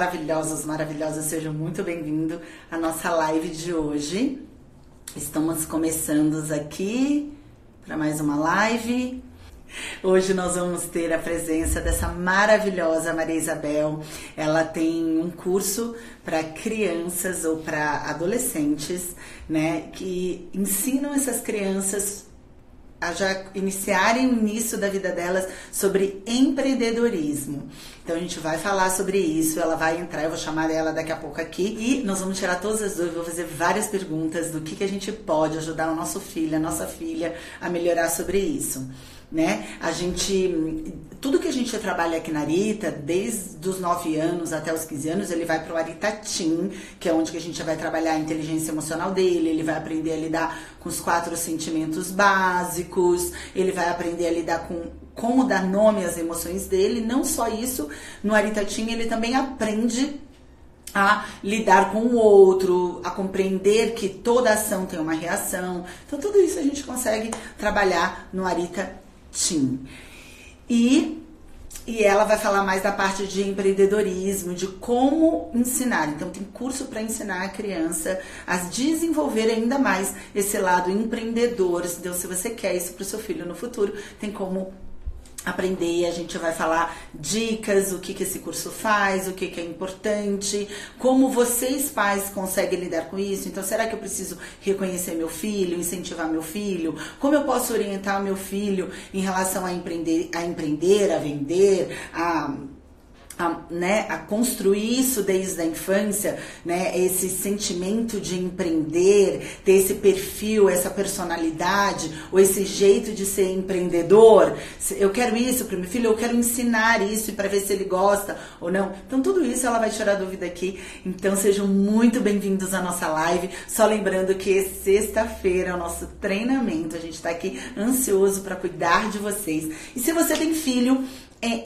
maravilhosos, maravilhosas, sejam muito bem-vindos à nossa live de hoje. Estamos começando aqui para mais uma live. Hoje nós vamos ter a presença dessa maravilhosa Maria Isabel. Ela tem um curso para crianças ou para adolescentes, né, que ensinam essas crianças a já iniciarem o início da vida delas sobre empreendedorismo. Então a gente vai falar sobre isso, ela vai entrar, eu vou chamar ela daqui a pouco aqui e nós vamos tirar todas as dúvidas, vou fazer várias perguntas do que, que a gente pode ajudar o nosso filho, a nossa filha a melhorar sobre isso né? A gente, tudo que a gente trabalha aqui na Arita, desde os 9 anos até os 15 anos, ele vai para o Arita que é onde que a gente vai trabalhar a inteligência emocional dele, ele vai aprender a lidar com os quatro sentimentos básicos, ele vai aprender a lidar com como dar nome às emoções dele. Não só isso, no Arita ele também aprende a lidar com o outro, a compreender que toda ação tem uma reação. Então, tudo isso a gente consegue trabalhar no Arita Team. E, e ela vai falar mais da parte de empreendedorismo, de como ensinar. Então, tem curso para ensinar a criança a desenvolver ainda mais esse lado empreendedor. Então, se você quer isso para o seu filho no futuro, tem como aprender, a gente vai falar dicas, o que, que esse curso faz, o que, que é importante, como vocês pais conseguem lidar com isso. Então, será que eu preciso reconhecer meu filho, incentivar meu filho? Como eu posso orientar meu filho em relação a empreender, a empreender, a vender, a a, né, a construir isso desde a infância, né, esse sentimento de empreender, ter esse perfil, essa personalidade, ou esse jeito de ser empreendedor. Eu quero isso para meu filho, eu quero ensinar isso para ver se ele gosta ou não. Então, tudo isso ela vai tirar dúvida aqui. Então, sejam muito bem-vindos à nossa live. Só lembrando que sexta-feira é o nosso treinamento. A gente está aqui ansioso para cuidar de vocês. E se você tem filho,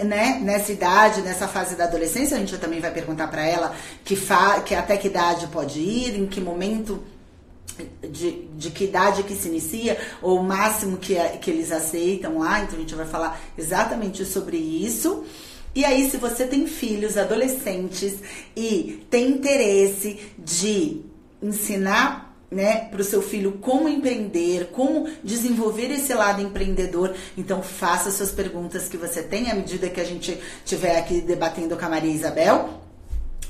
né, nessa idade, nessa fase da adolescência, a gente também vai perguntar para ela que, fa que até que idade pode ir, em que momento de, de que idade que se inicia, ou o máximo que, que eles aceitam lá, então a gente vai falar exatamente sobre isso. E aí, se você tem filhos, adolescentes e tem interesse de ensinar né, para o seu filho como empreender, como desenvolver esse lado empreendedor. Então faça suas perguntas que você tem à medida que a gente estiver aqui debatendo com a Maria Isabel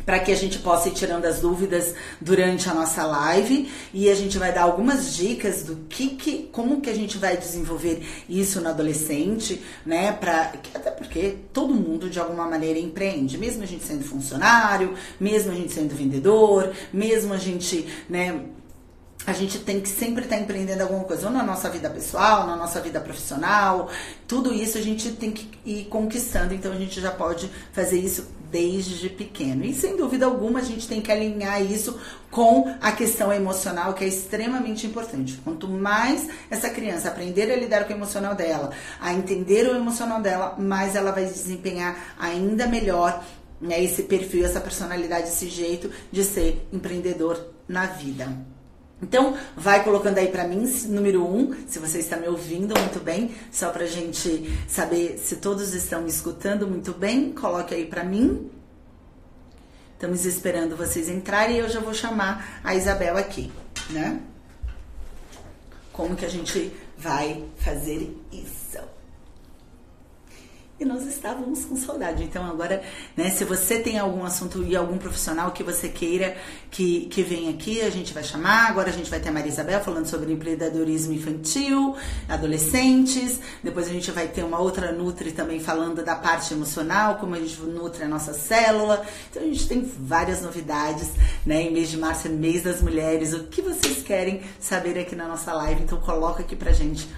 para que a gente possa ir tirando as dúvidas durante a nossa live e a gente vai dar algumas dicas do que, que como que a gente vai desenvolver isso no adolescente, né? Para até porque todo mundo de alguma maneira empreende, mesmo a gente sendo funcionário, mesmo a gente sendo vendedor, mesmo a gente, né, a gente tem que sempre estar tá empreendendo alguma coisa, ou na nossa vida pessoal, na nossa vida profissional, tudo isso a gente tem que ir conquistando, então a gente já pode fazer isso desde pequeno. E sem dúvida alguma a gente tem que alinhar isso com a questão emocional, que é extremamente importante. Quanto mais essa criança aprender a lidar com o emocional dela, a entender o emocional dela, mais ela vai desempenhar ainda melhor né, esse perfil, essa personalidade, esse jeito de ser empreendedor na vida. Então, vai colocando aí para mim, número um, se você está me ouvindo muito bem, só pra gente saber se todos estão me escutando muito bem, coloque aí para mim. Estamos esperando vocês entrarem e eu já vou chamar a Isabel aqui, né? Como que a gente vai fazer isso? E nós estávamos com saudade. Então agora, né, se você tem algum assunto e algum profissional que você queira que, que venha aqui, a gente vai chamar. Agora a gente vai ter a Maria Isabel falando sobre empreendedorismo infantil, adolescentes. Depois a gente vai ter uma outra Nutri também falando da parte emocional, como a gente nutre a nossa célula. Então a gente tem várias novidades, né? Em mês de março é mês das mulheres. O que vocês querem saber aqui na nossa live? Então coloca aqui pra gente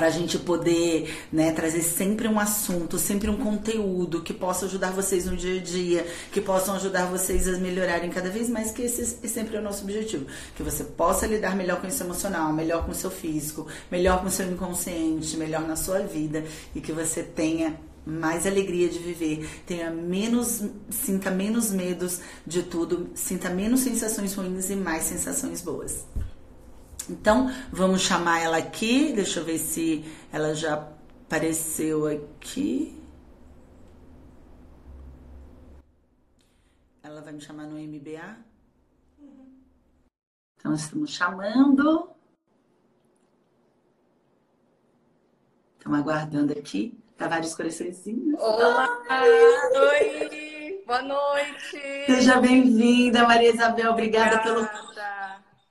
para a gente poder né, trazer sempre um assunto, sempre um conteúdo que possa ajudar vocês no dia a dia, que possam ajudar vocês a melhorarem cada vez mais, que esse é sempre o nosso objetivo. Que você possa lidar melhor com isso emocional, melhor com o seu físico, melhor com o seu inconsciente, melhor na sua vida e que você tenha mais alegria de viver, tenha menos, sinta menos medos de tudo, sinta menos sensações ruins e mais sensações boas. Então, vamos chamar ela aqui. Deixa eu ver se ela já apareceu aqui. ela vai me chamar no MBA? Uhum. Então, estamos chamando. Estamos aguardando aqui. Tavares Coraçõezinhos. Olá! Oi! Boa noite! Seja bem-vinda, Maria Isabel. Obrigada, obrigada. pelo.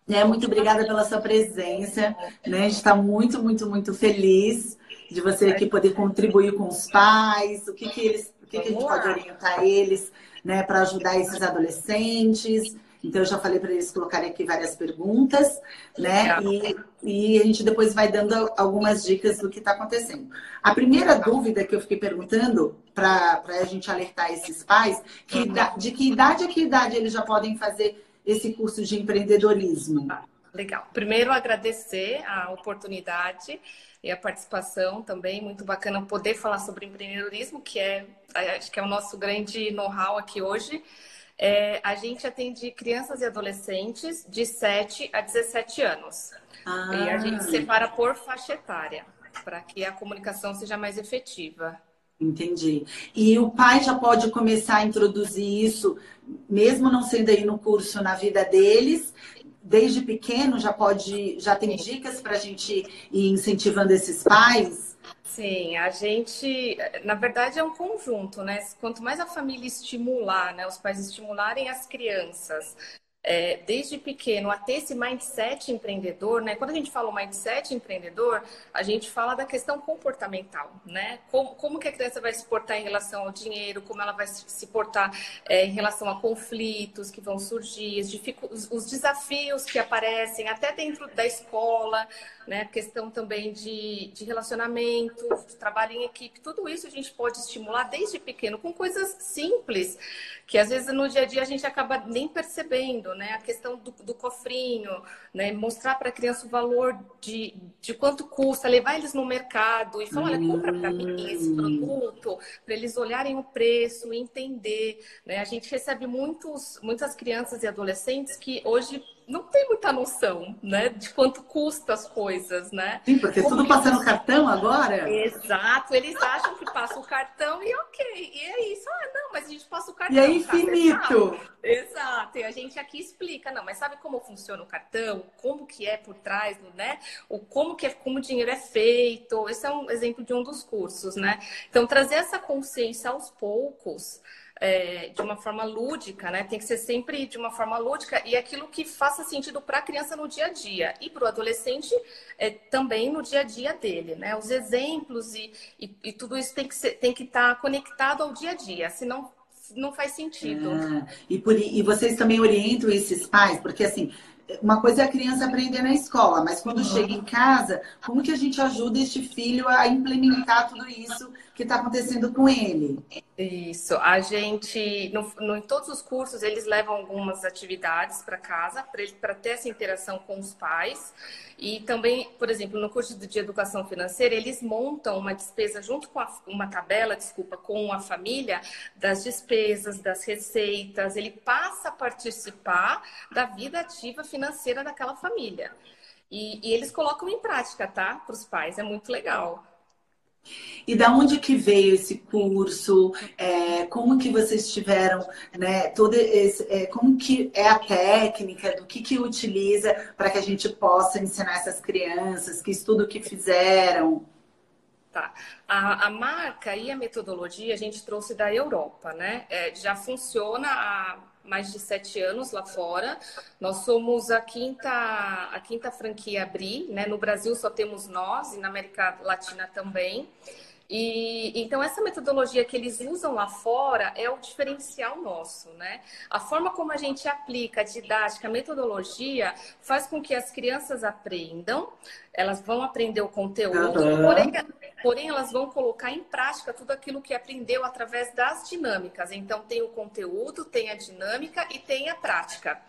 É, muito obrigada pela sua presença. Né? A gente está muito, muito, muito feliz de você aqui poder contribuir com os pais, o que, que eles, o que, que a gente pode orientar eles, né, para ajudar esses adolescentes. Então, eu já falei para eles colocarem aqui várias perguntas, né? E, e, a gente depois vai dando algumas dicas do que está acontecendo. A primeira dúvida que eu fiquei perguntando, para a gente alertar esses pais, que, de que idade a que idade eles já podem fazer esse curso de empreendedorismo? Legal. Primeiro, agradecer a oportunidade e a participação também. Muito bacana poder falar sobre empreendedorismo, que é, acho que é o nosso grande know-how aqui hoje. É, a gente atende crianças e adolescentes de 7 a 17 anos. Ah. E a gente separa por faixa etária, para que a comunicação seja mais efetiva. Entendi. E o pai já pode começar a introduzir isso, mesmo não sendo aí no curso na vida deles, desde pequeno já pode, já tem dicas para a gente ir incentivando esses pais? Sim, a gente, na verdade, é um conjunto, né? Quanto mais a família estimular, né, os pais estimularem as crianças é, desde pequeno a ter esse mindset empreendedor, né? Quando a gente fala o mindset empreendedor, a gente fala da questão comportamental, né? Como, como que a criança vai se portar em relação ao dinheiro, como ela vai se portar é, em relação a conflitos que vão surgir, os, os desafios que aparecem até dentro da escola, né? Questão também de, de relacionamento, de trabalho em equipe, tudo isso a gente pode estimular desde pequeno com coisas simples que às vezes no dia a dia a gente acaba nem percebendo, né? A questão do, do cofrinho, né? Mostrar para a criança o valor de, de quanto custa, levar eles no mercado e falar, olha, compra para mim esse hum. produto, para eles olharem o preço, entender, né? A gente recebe muitos, muitas crianças e adolescentes que hoje não tem muita noção, né, de quanto custa as coisas, né? Sim, porque Como tudo passa no cartão agora. Exato, eles acham que passa o cartão e ok, e é isso. Ah, não, mas a gente passa o cartão. E é infinito. Tá? Exato, e a gente aqui explica, não, mas sabe como funciona o cartão? Como que é por trás, né? O como que é, como o dinheiro é feito. Esse é um exemplo de um dos cursos, né? Então trazer essa consciência aos poucos é, de uma forma lúdica, né? Tem que ser sempre de uma forma lúdica e aquilo que faça sentido para a criança no dia a dia e para o adolescente é, também no dia a dia dele, né? Os exemplos e, e, e tudo isso tem que ser, tem que estar tá conectado ao dia a dia, senão não faz sentido. Ah, e, por, e vocês também orientam esses pais, porque assim, uma coisa é a criança aprender na escola, mas quando uhum. chega em casa, como que a gente ajuda este filho a implementar tudo isso que está acontecendo com ele? Isso, a gente, no, no, em todos os cursos, eles levam algumas atividades para casa, para ter essa interação com os pais. E também, por exemplo, no curso de educação financeira, eles montam uma despesa junto com a, uma tabela, desculpa, com a família, das despesas, das receitas. Ele passa a participar da vida ativa financeira daquela família. E, e eles colocam em prática, tá? Para os pais, é muito legal. E da onde que veio esse curso? É, como que vocês tiveram, né? Todo esse, é, como que é a técnica? Do que que utiliza para que a gente possa ensinar essas crianças? Que estudo que fizeram? Tá. A, a marca e a metodologia a gente trouxe da Europa, né? É, já funciona há mais de sete anos lá fora. Nós somos a quinta, a quinta franquia abrir, né? No Brasil só temos nós e na América Latina também. E então essa metodologia que eles usam lá fora é o diferencial nosso, né? A forma como a gente aplica a didática, a metodologia faz com que as crianças aprendam, elas vão aprender o conteúdo, uhum. porém, porém elas vão colocar em prática tudo aquilo que aprendeu através das dinâmicas. Então tem o conteúdo, tem a dinâmica e tem a prática.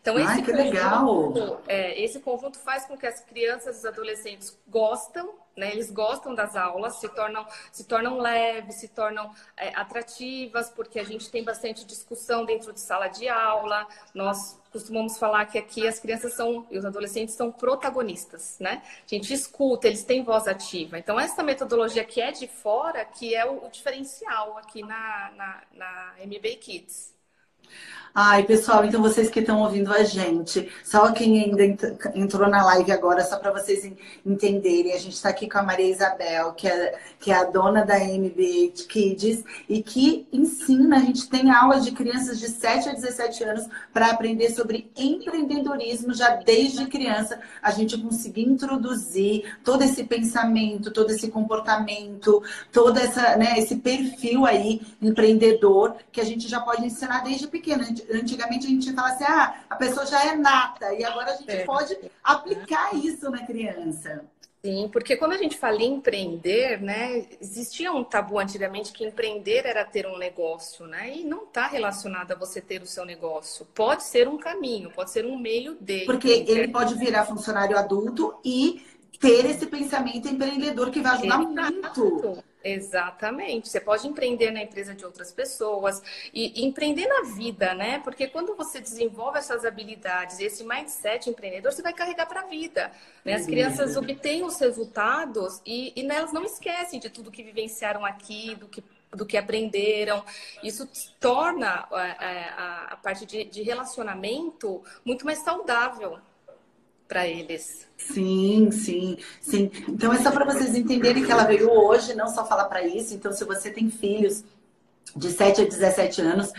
Então, esse, Ai, conjunto. É, esse conjunto faz com que as crianças e os adolescentes gostam, né? Eles gostam das aulas, se tornam, se tornam leves, se tornam é, atrativas, porque a gente tem bastante discussão dentro de sala de aula. Nós costumamos falar que aqui as crianças são e os adolescentes são protagonistas, né? A gente escuta, eles têm voz ativa. Então, essa metodologia que é de fora, que é o, o diferencial aqui na, na, na MB Kids. Ai, pessoal, então vocês que estão ouvindo a gente, só quem ainda entrou na live agora, só para vocês entenderem, a gente está aqui com a Maria Isabel, que é, que é a dona da MB Kids e que ensina, a gente tem aulas de crianças de 7 a 17 anos para aprender sobre empreendedorismo já desde criança, a gente conseguir introduzir todo esse pensamento, todo esse comportamento, todo essa, né, esse perfil aí empreendedor que a gente já pode ensinar desde pequeno antigamente a gente fala assim, ah, a pessoa já é nata, e agora a gente é. pode aplicar isso na criança. Sim, porque quando a gente fala em empreender, né, existia um tabu antigamente que empreender era ter um negócio, né? E não está relacionado a você ter o seu negócio. Pode ser um caminho, pode ser um meio de. Porque ele pode virar funcionário adulto e ter esse pensamento empreendedor que vai ajudar Exato. muito. Exatamente. Você pode empreender na empresa de outras pessoas e, e, empreender na vida, né? Porque quando você desenvolve essas habilidades, esse mindset empreendedor, você vai carregar para a vida. Né? As crianças obtêm os resultados e, e elas não esquecem de tudo que vivenciaram aqui, do que do que aprenderam. Isso torna a, a, a parte de, de relacionamento muito mais saudável para eles. Sim, sim, sim. Então é só para vocês entenderem que ela veio hoje, não só falar para isso. Então, se você tem filhos de 7 a 17 anos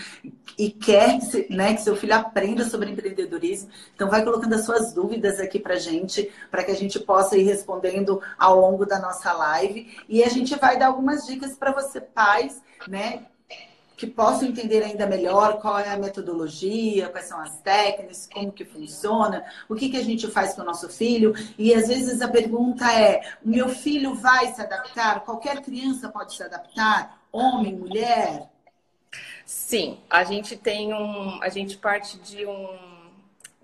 e quer né, que seu filho aprenda sobre empreendedorismo, então vai colocando as suas dúvidas aqui para gente, para que a gente possa ir respondendo ao longo da nossa live. E a gente vai dar algumas dicas para você, pais, né? Que possam entender ainda melhor qual é a metodologia, quais são as técnicas, como que funciona, o que, que a gente faz com o nosso filho. E às vezes a pergunta é: meu filho vai se adaptar? Qualquer criança pode se adaptar? Homem, mulher? Sim, a gente tem um. A gente parte de um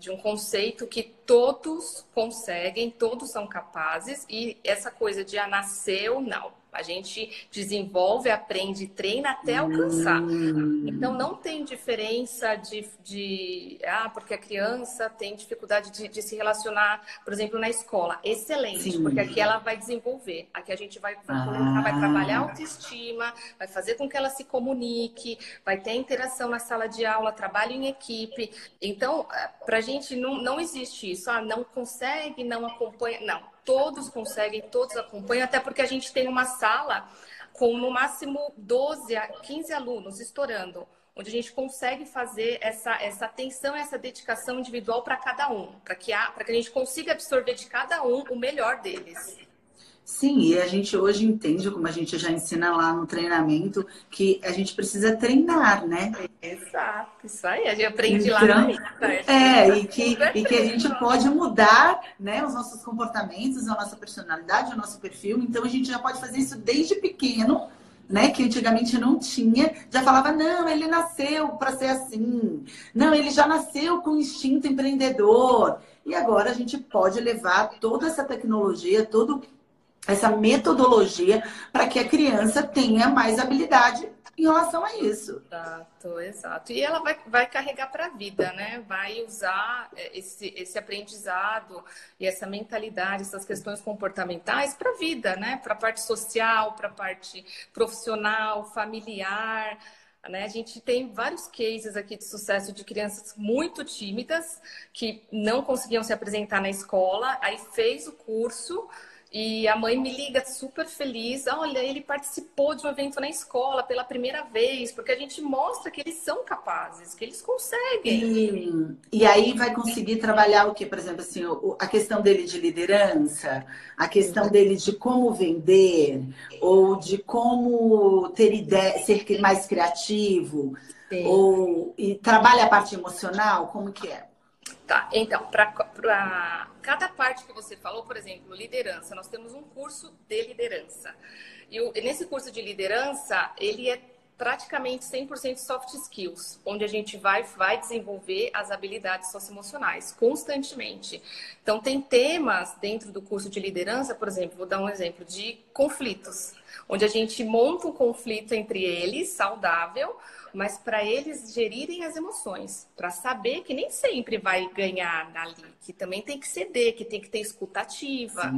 de um conceito que todos conseguem, todos são capazes, e essa coisa de a nasceu, não. A gente desenvolve, aprende, treina até alcançar. Hum. Então, não tem diferença de, de. Ah, porque a criança tem dificuldade de, de se relacionar, por exemplo, na escola. Excelente, Sim. porque aqui ela vai desenvolver. Aqui a gente vai, vai, ah. vai trabalhar a autoestima, vai fazer com que ela se comunique, vai ter interação na sala de aula, trabalho em equipe. Então, eh, para a gente não, não existe isso. Ah, não consegue, não acompanha. Não todos conseguem, todos acompanham, até porque a gente tem uma sala com no máximo 12 a 15 alunos estourando, onde a gente consegue fazer essa, essa atenção, essa dedicação individual para cada um, para que, que a gente consiga absorver de cada um o melhor deles. Sim, e a gente hoje entende, como a gente já ensina lá no treinamento, que a gente precisa treinar, né? Exato, isso aí, a gente aprende então, lá. Né? É, e que, e que a gente pode mudar né, os nossos comportamentos, a nossa personalidade, o nosso perfil. Então a gente já pode fazer isso desde pequeno, né, que antigamente não tinha, já falava, não, ele nasceu para ser assim. Não, ele já nasceu com instinto empreendedor. E agora a gente pode levar toda essa tecnologia, todo essa metodologia para que a criança tenha mais habilidade em relação a isso. Exato, exato. E ela vai, vai carregar para a vida, né? Vai usar é, esse, esse aprendizado e essa mentalidade, essas questões comportamentais para a vida, né? Para a parte social, para a parte profissional, familiar. Né? A gente tem vários cases aqui de sucesso de crianças muito tímidas que não conseguiam se apresentar na escola, aí fez o curso e a mãe me liga super feliz. Olha, ele participou de um evento na escola pela primeira vez, porque a gente mostra que eles são capazes, que eles conseguem. E, e aí vai conseguir trabalhar o que, por exemplo, assim, a questão dele de liderança, a questão dele de como vender, ou de como ter ideia, ser mais criativo, Sim. ou e trabalha a parte emocional, como que é? Tá, então, para cada parte que você falou, por exemplo, liderança, nós temos um curso de liderança. E, o, nesse curso de liderança, ele é praticamente 100% soft skills, onde a gente vai, vai desenvolver as habilidades socioemocionais constantemente. Então, tem temas dentro do curso de liderança, por exemplo, vou dar um exemplo de conflitos. Onde a gente monta um conflito entre eles, saudável, mas para eles gerirem as emoções, para saber que nem sempre vai ganhar ali, que também tem que ceder, que tem que ter escutativa,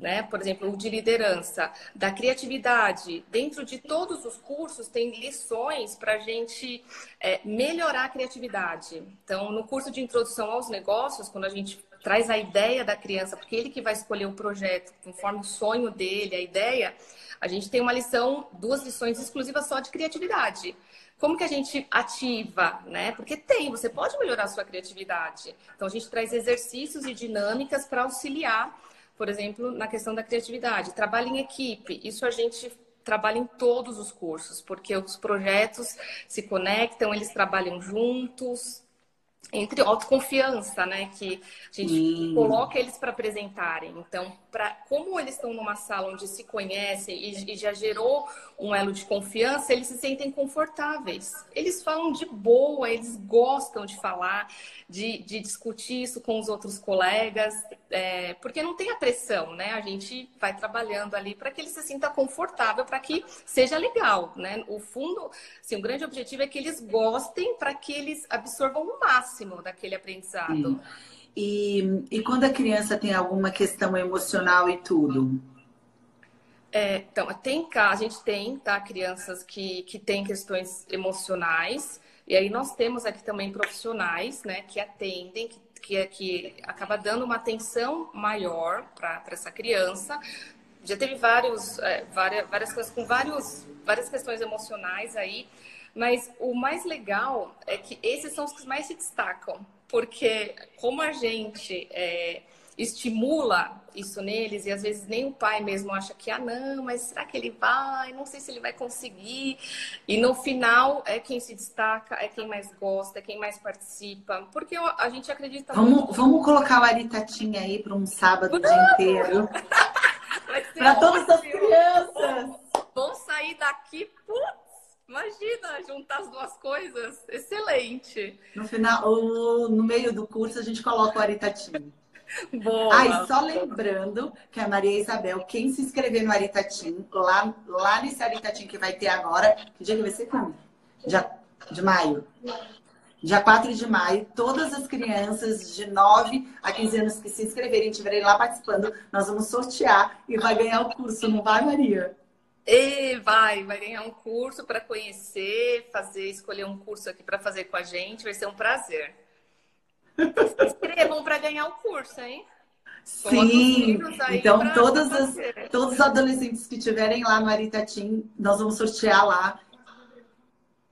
né? Por exemplo, o de liderança, da criatividade. Dentro de todos os cursos tem lições para a gente é, melhorar a criatividade. Então, no curso de introdução aos negócios, quando a gente traz a ideia da criança, porque ele que vai escolher o projeto conforme o sonho dele, a ideia, a gente tem uma lição, duas lições exclusivas só de criatividade. Como que a gente ativa, né? Porque tem, você pode melhorar a sua criatividade. Então a gente traz exercícios e dinâmicas para auxiliar, por exemplo, na questão da criatividade. Trabalho em equipe, isso a gente trabalha em todos os cursos, porque os projetos se conectam, eles trabalham juntos, entre autoconfiança, né? Que a gente coloca eles para apresentarem. Então, para como eles estão numa sala onde se conhecem e, e, já gerou um elo de confiança, eles se sentem confortáveis. Eles falam de boa, eles gostam de falar, de, de discutir isso com os outros colegas, é, porque não tem a pressão, né? A gente vai trabalhando ali para que ele se sinta confortável, para que seja legal, né? O fundo, assim, o grande objetivo é que eles gostem para que eles absorvam o máximo daquele aprendizado. E, e quando a criança tem alguma questão emocional e tudo? É, então, tem a gente tem, tá, crianças que, que têm questões emocionais, e aí nós temos aqui também profissionais, né, que atendem, que que, é, que acaba dando uma atenção maior para essa criança. Já teve vários, é, várias, várias coisas com vários, várias questões emocionais aí, mas o mais legal é que esses são os que mais se destacam, porque como a gente é, estimula isso neles e às vezes nem o pai mesmo acha que ah não, mas será que ele vai? Não sei se ele vai conseguir. E no final é quem se destaca, é quem mais gosta, é quem mais participa, porque a gente acredita Vamos, muito... vamos colocar o Aritatinha aí para um sábado o dia inteiro. para todas as crianças. Vão sair daqui, putz, Imagina juntar as duas coisas. Excelente. No final, no meio do curso, a gente coloca o Aritatinho. Boa. Ah, e só lembrando que a Maria Isabel, quem se inscrever no Aritatim, lá, lá nesse Aritatim que vai ter agora, que dia que vai ser quando? Dia de maio. Dia 4 de maio, todas as crianças de 9 a 15 anos que se inscreverem e estiverem lá participando, nós vamos sortear e vai ganhar o curso, não vai, Maria? E vai, vai ganhar um curso para conhecer, fazer, escolher um curso aqui para fazer com a gente, vai ser um prazer. Se inscrevam para ganhar o curso, hein? Sim, então todas as, todos os adolescentes que tiverem lá no Aritatim, nós vamos sortear lá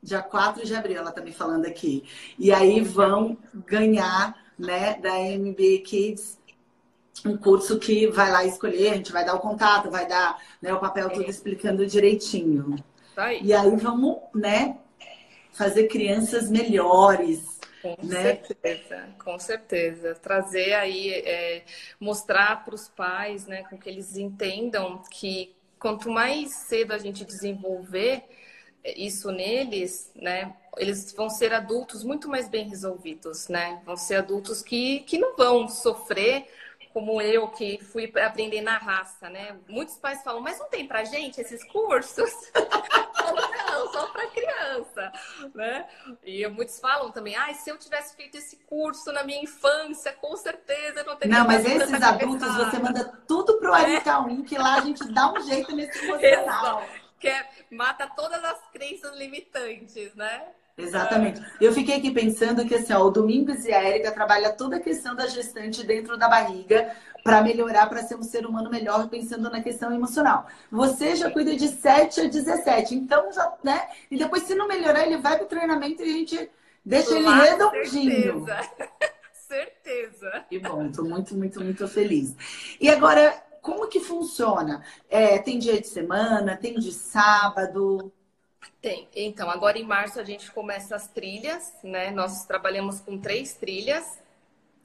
dia 4 de abril, ela tá me falando aqui. E aí vão ganhar, né, da MBA Kids um curso que vai lá escolher, a gente vai dar o contato, vai dar né, o papel tudo explicando direitinho. Aí. E aí vamos, né, fazer crianças melhores, com né? certeza, com certeza. Trazer aí, é, mostrar para os pais, né, com que eles entendam que quanto mais cedo a gente desenvolver isso neles, né, eles vão ser adultos muito mais bem resolvidos, né? Vão ser adultos que, que não vão sofrer como eu que fui aprender na raça, né? Muitos pais falam, mas não tem pra gente esses cursos? não, só para criança, né? E muitos falam também, ah, se eu tivesse feito esse curso na minha infância, com certeza eu não teria. Não, mas esses adultos você manda tudo pro é. que lá a gente dá um jeito nesse emocional. Que é, mata todas as crenças limitantes, né? Exatamente. Eu fiquei aqui pensando que assim, ó, o Domingos e a Érica trabalham toda a questão da gestante dentro da barriga para melhorar, para ser um ser humano melhor, pensando na questão emocional. Você já cuida de 7 a 17, então já, né? E depois, se não melhorar, ele vai para o treinamento e a gente deixa ele redondinho. Certeza. certeza. Que bom, estou muito, muito, muito feliz. E agora, como que funciona? É, tem dia de semana, tem de sábado? Tem. Então, agora em março a gente começa as trilhas, né? Nós trabalhamos com três trilhas,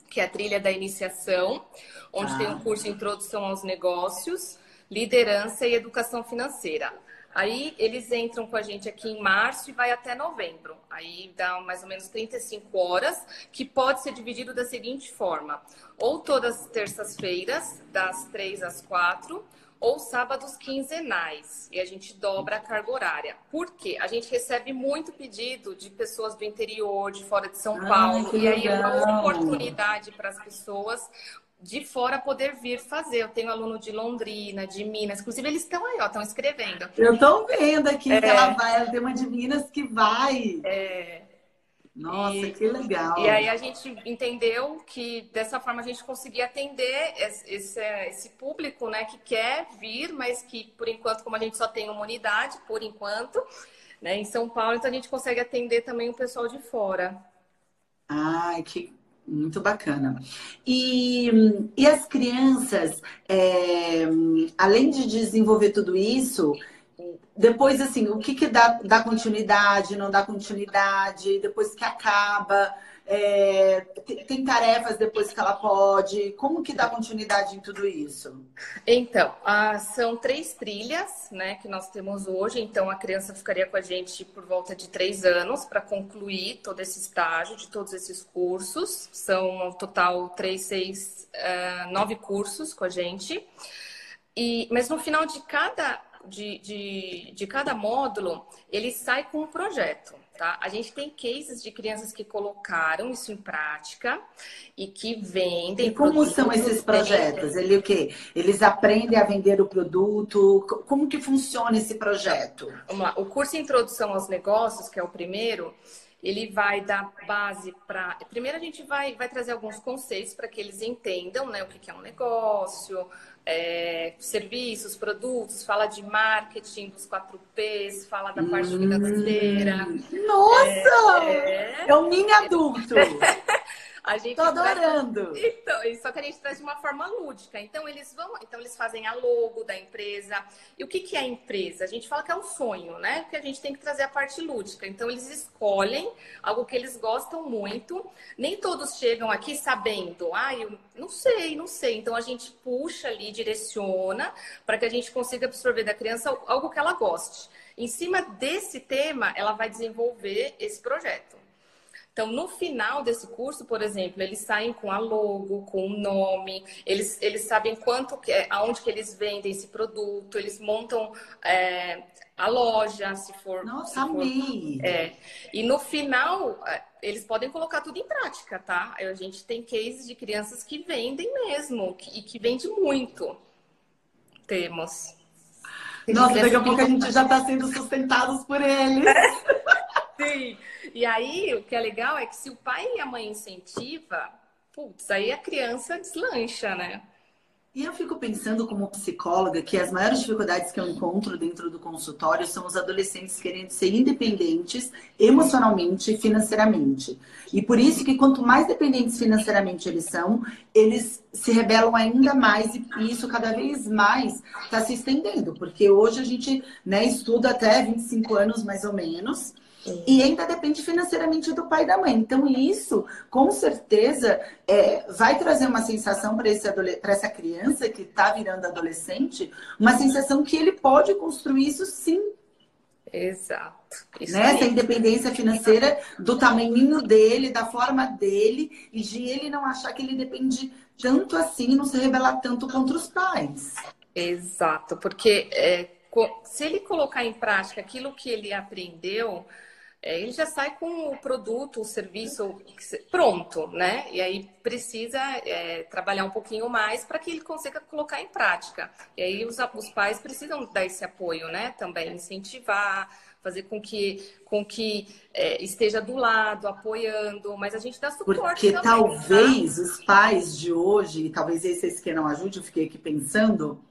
que é a trilha da iniciação, onde ah. tem um curso de introdução aos negócios, liderança e educação financeira. Aí eles entram com a gente aqui em março e vai até novembro. Aí dá mais ou menos 35 horas, que pode ser dividido da seguinte forma: ou todas as terças-feiras, das 3 às 4, ou sábados quinzenais e a gente dobra a carga horária. Por quê? A gente recebe muito pedido de pessoas do interior, de fora de São Paulo, e aí é uma oportunidade para as pessoas de fora poder vir fazer. Eu tenho aluno de Londrina, de Minas, inclusive eles estão aí, ó, estão escrevendo. Eu estou vendo aqui é... que ela vai, ela tem uma de Minas que vai. É... Nossa, e, que legal. E aí a gente entendeu que dessa forma a gente conseguia atender esse, esse público, né, que quer vir, mas que por enquanto, como a gente só tem uma unidade, por enquanto, né, em São Paulo, então a gente consegue atender também o pessoal de fora. Ai, que muito bacana. E, e as crianças, é, além de desenvolver tudo isso, depois, assim, o que, que dá, dá continuidade, não dá continuidade, depois que acaba, é, tem tarefas depois que ela pode, como que dá continuidade em tudo isso? Então, ah, são três trilhas, né, que nós temos hoje, então a criança ficaria com a gente por volta de três anos para concluir todo esse estágio de todos esses cursos, são ao total três, seis, uh, nove cursos com a gente, e, mas no final de cada de, de, de cada módulo, ele sai com um projeto. Tá? A gente tem cases de crianças que colocaram isso em prática e que vendem. E como são esses projetos? Ele o quê? Eles aprendem a vender o produto? Como que funciona esse projeto? Vamos lá. O curso Introdução aos Negócios, que é o primeiro, ele vai dar base para. Primeiro a gente vai, vai trazer alguns conceitos para que eles entendam né, o que é um negócio, é, serviços, produtos, fala de marketing dos 4 Ps, fala da parte hum, financeira. Nossa! É, é, um mini adulto! A gente Tô adorando. Traz... Então, só que a gente traz de uma forma lúdica. Então eles vão, então eles fazem a logo da empresa. E o que, que é a empresa? A gente fala que é um sonho, né? Porque a gente tem que trazer a parte lúdica. Então eles escolhem algo que eles gostam muito. Nem todos chegam aqui sabendo, ah, eu não sei, não sei. Então a gente puxa ali, direciona para que a gente consiga absorver da criança algo que ela goste. Em cima desse tema, ela vai desenvolver esse projeto. Então, no final desse curso, por exemplo, eles saem com a logo, com o nome, eles, eles sabem quanto, que, é, aonde que eles vendem esse produto, eles montam é, a loja, se for. Nossa, se for, é. E no final, é, eles podem colocar tudo em prática, tá? A gente tem cases de crianças que vendem mesmo e que vende muito. Temos. Nossa, daqui a pouco a gente já está sendo sustentados por eles. Sim. E aí, o que é legal é que se o pai e a mãe incentiva, putz, aí a criança deslancha, né? E eu fico pensando como psicóloga que as maiores dificuldades que eu encontro dentro do consultório são os adolescentes querendo ser independentes emocionalmente e financeiramente. E por isso que quanto mais dependentes financeiramente eles são, eles se rebelam ainda mais e isso cada vez mais está se estendendo, porque hoje a gente né, estuda até 25 anos mais ou menos e ainda depende financeiramente do pai e da mãe. Então, isso, com certeza, é, vai trazer uma sensação para essa criança que está virando adolescente, uma sensação que ele pode construir isso sim. Exato. Isso né? Essa independência financeira do tamanho dele, da forma dele, e de ele não achar que ele depende tanto assim, não se rebelar tanto contra os pais. Exato, porque é, se ele colocar em prática aquilo que ele aprendeu, ele já sai com o produto, o serviço pronto, né? E aí precisa é, trabalhar um pouquinho mais para que ele consiga colocar em prática. E aí os, os pais precisam dar esse apoio, né? Também incentivar, fazer com que, com que é, esteja do lado, apoiando, mas a gente dá suporte. Porque também, talvez tá? os pais de hoje, e talvez esse que não ajude, eu fiquei aqui pensando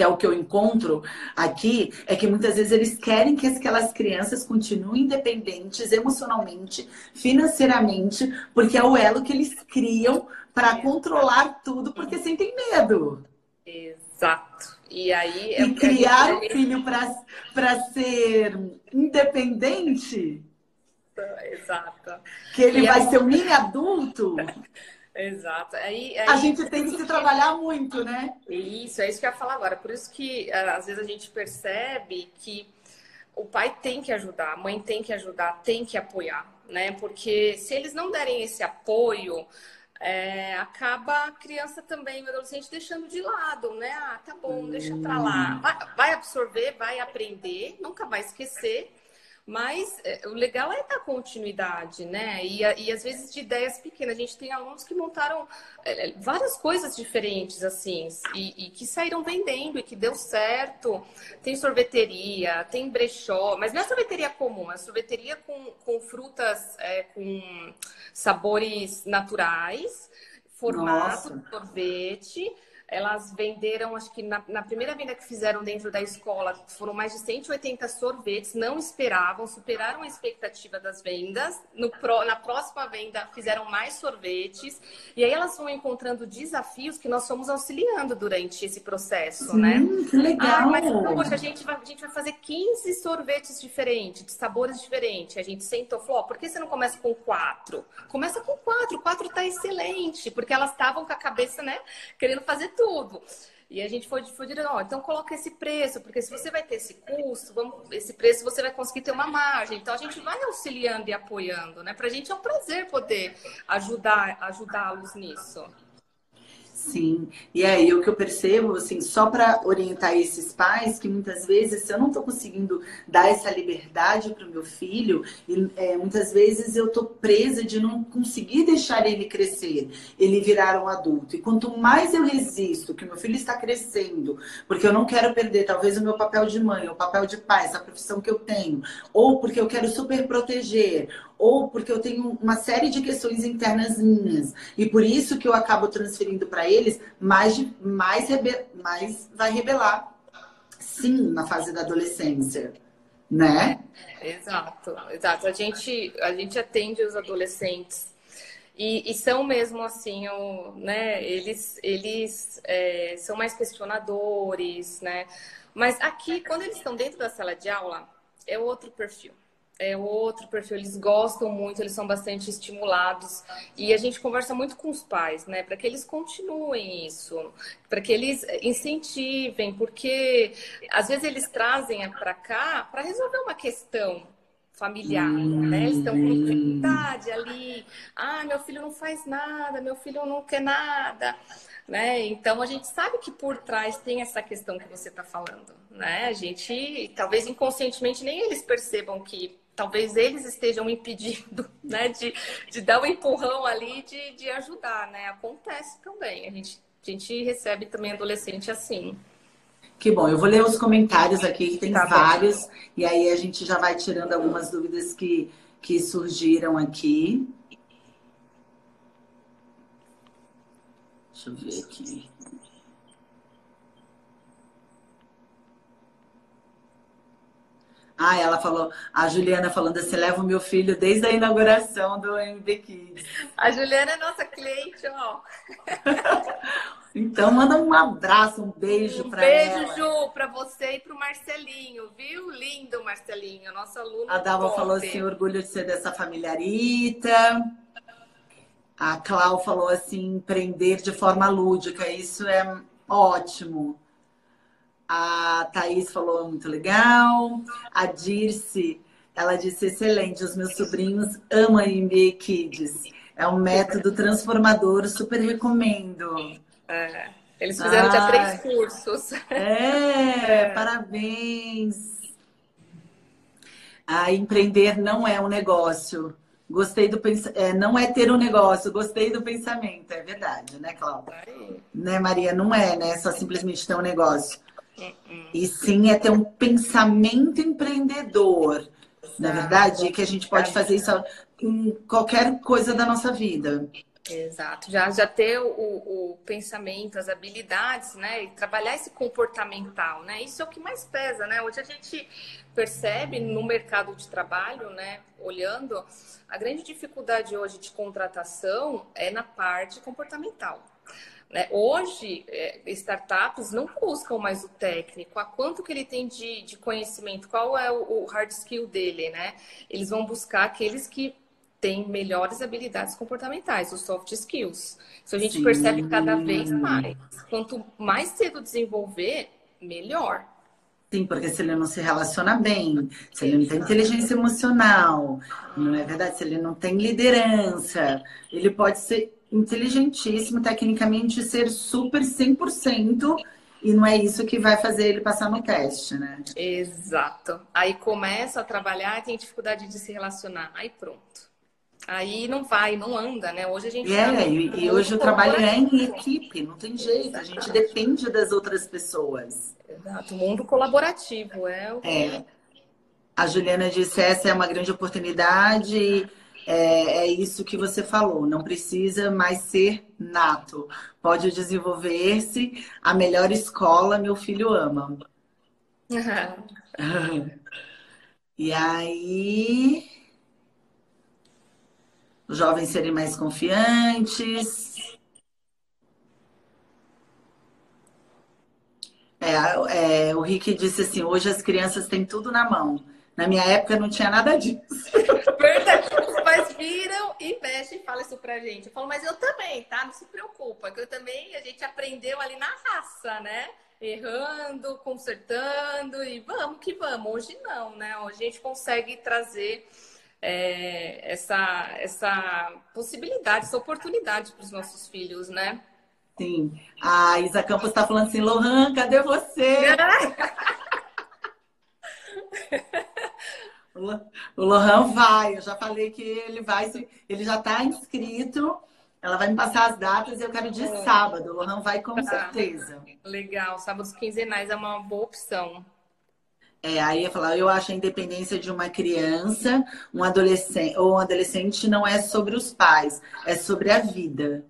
que é o que eu encontro aqui, é que muitas vezes eles querem que aquelas crianças continuem independentes emocionalmente, financeiramente, porque é o elo que eles criam para controlar tudo, porque sentem medo. Exato. E aí é e criar um filho para ser independente. Exato. Que ele e vai ser um mini adulto. Exato. Aí, aí, a gente tem que se trabalhar muito, né? Isso, é isso que eu ia falar agora. Por isso que eh, às vezes a gente percebe que o pai tem que ajudar, a mãe tem que ajudar, tem que apoiar, né? Porque se eles não derem esse apoio, é, acaba a criança também, o adolescente, deixando de lado, né? Ah, tá bom, deixa pra lá. Vai, vai absorver, vai aprender, nunca vai esquecer. Mas é, o legal é dar continuidade, né? E, e às vezes de ideias pequenas. A gente tem alunos que montaram é, é, várias coisas diferentes, assim, e, e, que saíram vendendo e que deu certo. Tem sorveteria, tem brechó, mas não é sorveteria comum, é sorveteria com, com frutas, é, com sabores naturais, formato Nossa. sorvete elas venderam, acho que na, na, primeira venda que fizeram dentro da escola, foram mais de 180 sorvetes, não esperavam, superaram a expectativa das vendas. No na próxima venda, fizeram mais sorvetes. E aí elas vão encontrando desafios que nós fomos auxiliando durante esse processo, Sim, né? Que legal! Ah, mas, a gente, vai, a gente vai fazer 15 sorvetes diferentes, de sabores diferentes. A gente sentou e falou, oh, por que você não começa com quatro? Começa com quatro, quatro tá excelente, porque elas estavam com a cabeça, né, querendo fazer tudo. E a gente foi, foi direto, ó, então coloca esse preço, porque se você vai ter esse custo, vamos, esse preço você vai conseguir ter uma margem. Então a gente vai auxiliando e apoiando, né? Para a gente é um prazer poder ajudar, ajudá-los nisso. Sim, e aí o que eu percebo, assim, só para orientar esses pais, que muitas vezes se eu não estou conseguindo dar essa liberdade para o meu filho, e, é, muitas vezes eu estou presa de não conseguir deixar ele crescer, ele virar um adulto. E quanto mais eu resisto que meu filho está crescendo, porque eu não quero perder talvez o meu papel de mãe, o papel de pai, essa profissão que eu tenho, ou porque eu quero super proteger, ou porque eu tenho uma série de questões internas minhas. E por isso que eu acabo transferindo para eles, mais, mais, mais vai rebelar. Sim, na fase da adolescência. Né? Exato, exato. A gente, a gente atende os adolescentes e, e, são mesmo assim, o, né? Eles, eles é, são mais questionadores, né? Mas aqui, quando eles estão dentro da sala de aula, é outro perfil é outro perfil, eles gostam muito, eles são bastante estimulados e a gente conversa muito com os pais, né, para que eles continuem isso, para que eles incentivem, porque às vezes eles trazem para cá para resolver uma questão familiar, né? Eles estão com dificuldade ali, ah, meu filho não faz nada, meu filho não quer nada. Né? Então a gente sabe que por trás tem essa questão que você está falando, né? A gente talvez inconscientemente nem eles percebam que talvez eles estejam impedindo, né, de, de dar um empurrão ali, de, de ajudar, né? Acontece também. A gente, a gente recebe também adolescente assim. Que bom, eu vou ler os comentários aqui, que tem tá vários, bom. e aí a gente já vai tirando algumas dúvidas que, que surgiram aqui. Deixa eu ver aqui. Ah, ela falou, a Juliana falando assim, leva o meu filho desde a inauguração do MB Kids. A Juliana é nossa cliente, ó. então manda um abraço, um beijo um para ela. Um beijo, Ju, para você e para o Marcelinho, viu? Lindo, Marcelinho, nosso aluno. A Dalva falou assim, orgulho de ser dessa familiarita. A Clau falou assim, empreender de forma lúdica, isso é ótimo. A Thaís falou muito legal. A Dirce, ela disse excelente. Os meus sobrinhos amam MBA Kids. É um método transformador, super recomendo. É, eles fizeram ah, já três cursos. É, é, parabéns. A empreender não é um negócio. Gostei do pensamento. É, não é ter um negócio, gostei do pensamento. É verdade, né, Cláudia? Né, Maria? Não é, né? Só simplesmente ter um negócio. E sim é ter um pensamento empreendedor. Na é verdade, que a gente pode fazer isso em qualquer coisa da nossa vida. Exato, já, já ter o, o, pensamento, as habilidades, né? E trabalhar esse comportamental, né? Isso é o que mais pesa, né? Hoje a gente percebe no mercado de trabalho, né? Olhando, a grande dificuldade hoje de contratação é na parte comportamental. Né? Hoje, é, startups não buscam mais o técnico, a quanto que ele tem de, de conhecimento, qual é o, o hard skill dele, né? Eles vão buscar aqueles que têm melhores habilidades comportamentais, os soft skills. Isso a gente Sim. percebe cada vez mais. Quanto mais cedo desenvolver, melhor. Sim, porque se ele não se relaciona bem, se ele não tem inteligência emocional, não é verdade? Se ele não tem liderança, ele pode ser inteligentíssimo, tecnicamente ser super 100%, e não é isso que vai fazer ele passar no teste, né? Exato. Aí começa a trabalhar e tem dificuldade de se relacionar. Aí pronto. Aí não vai, não anda, né? Hoje a gente. É, tá e, e hoje o trabalho é em equipe, não tem jeito. A gente depende das outras pessoas. Exato, o mundo colaborativo é o. É. A Juliana disse: essa é uma grande oportunidade é, é, isso que você falou, não precisa mais ser nato. Pode desenvolver-se a melhor escola, meu filho ama. e aí, os jovens serem mais confiantes. É, é, o Rick disse assim: hoje as crianças têm tudo na mão. Na minha época não tinha nada disso. Verdade viram e mexem e falam isso pra gente. Eu falo, mas eu também, tá? Não se preocupa, que eu também, a gente aprendeu ali na raça, né? Errando, consertando e vamos que vamos. Hoje não, né? Hoje a gente consegue trazer é, essa, essa possibilidade, essa oportunidade para os nossos filhos, né? Sim. A Isa Campos está falando assim, Lohan, cadê você? O Lohan vai, eu já falei que ele vai, ele já está inscrito. Ela vai me passar as datas e eu quero de é. sábado. O Lohan vai com ah, certeza. Legal, sábados quinzenais é uma boa opção. É, aí eu falar, eu acho a independência de uma criança, um adolescente ou um adolescente não é sobre os pais, é sobre a vida,